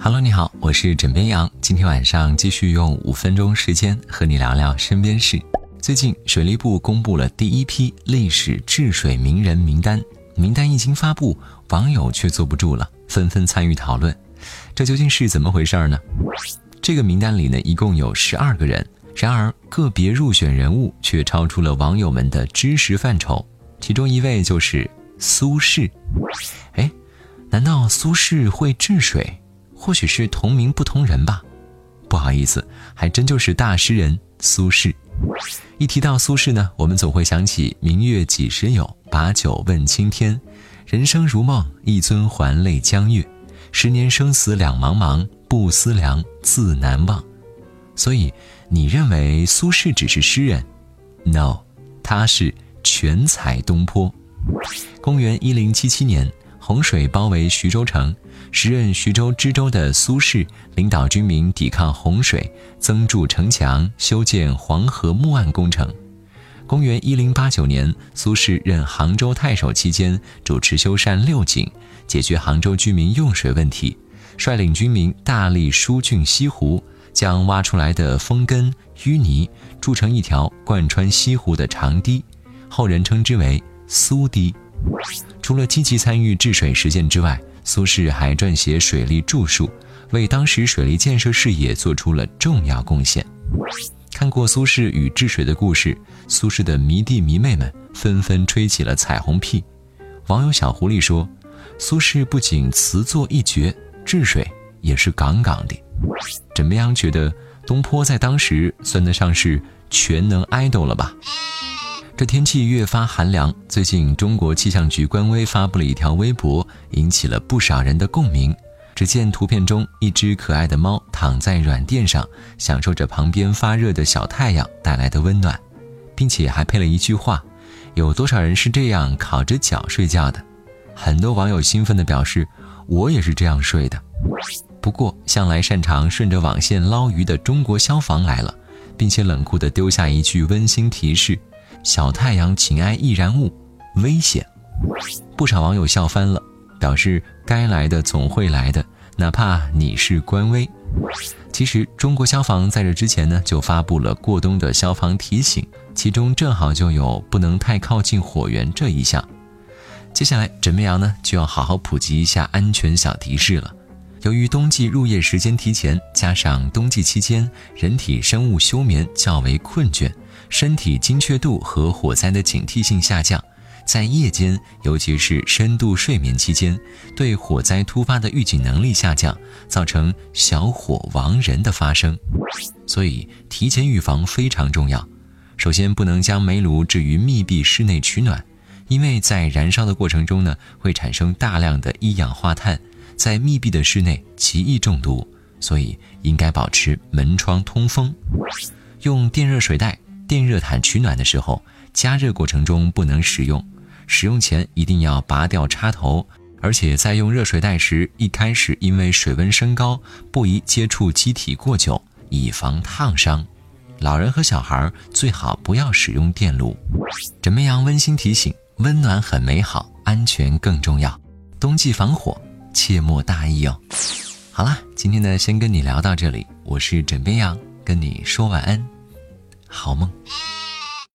Hello，你好，我是枕边羊。今天晚上继续用五分钟时间和你聊聊身边事。最近，水利部公布了第一批历史治水名人名单，名单一经发布，网友却坐不住了，纷纷参与讨论。这究竟是怎么回事呢？这个名单里呢，一共有十二个人，然而个别入选人物却超出了网友们的知识范畴。其中一位就是苏轼。哎，难道苏轼会治水？或许是同名不同人吧，不好意思，还真就是大诗人苏轼。一提到苏轼呢，我们总会想起“明月几时有，把酒问青天。人生如梦，一樽还酹江月。十年生死两茫茫，不思量，自难忘。”所以，你认为苏轼只是诗人？No，他是全才东坡。公元一零七七年。洪水包围徐州城，时任徐州知州的苏轼领导军民抵抗洪水，增筑城墙，修建黄河木岸工程。公元一零八九年，苏轼任杭州太守期间，主持修缮六井，解决杭州居民用水问题，率领军民大力疏浚西湖，将挖出来的风根淤泥筑成一条贯穿西湖的长堤，后人称之为苏堤。除了积极参与治水实践之外，苏轼还撰写水利著述，为当时水利建设事业做出了重要贡献。看过苏轼与治水的故事，苏轼的迷弟迷妹们纷纷吹起了彩虹屁。网友小狐狸说：“苏轼不仅词作一绝，治水也是杠杠的。”怎么样？觉得东坡在当时算得上是全能 idol 了吧？这天气越发寒凉，最近中国气象局官微发布了一条微博，引起了不少人的共鸣。只见图片中一只可爱的猫躺在软垫上，享受着旁边发热的小太阳带来的温暖，并且还配了一句话：“有多少人是这样烤着脚睡觉的？”很多网友兴奋地表示：“我也是这样睡的。”不过，向来擅长顺着网线捞鱼的中国消防来了，并且冷酷地丢下一句温馨提示。小太阳，请挨易燃物，危险！不少网友笑翻了，表示该来的总会来的，哪怕你是官微。其实，中国消防在这之前呢，就发布了过冬的消防提醒，其中正好就有不能太靠近火源这一项。接下来，枕边羊呢就要好好普及一下安全小提示了。由于冬季入夜时间提前，加上冬季期间人体生物休眠较为困倦。身体精确度和火灾的警惕性下降，在夜间，尤其是深度睡眠期间，对火灾突发的预警能力下降，造成小火亡人的发生。所以，提前预防非常重要。首先，不能将煤炉置于密闭室内取暖，因为在燃烧的过程中呢，会产生大量的一氧化碳，在密闭的室内极易中毒。所以，应该保持门窗通风，用电热水袋。电热毯取暖的时候，加热过程中不能使用，使用前一定要拔掉插头，而且在用热水袋时，一开始因为水温升高，不宜接触机体过久，以防烫伤。老人和小孩最好不要使用电炉。枕边羊温馨提醒：温暖很美好，安全更重要。冬季防火，切莫大意哦。好啦，今天呢，先跟你聊到这里。我是枕边羊，跟你说晚安。好梦。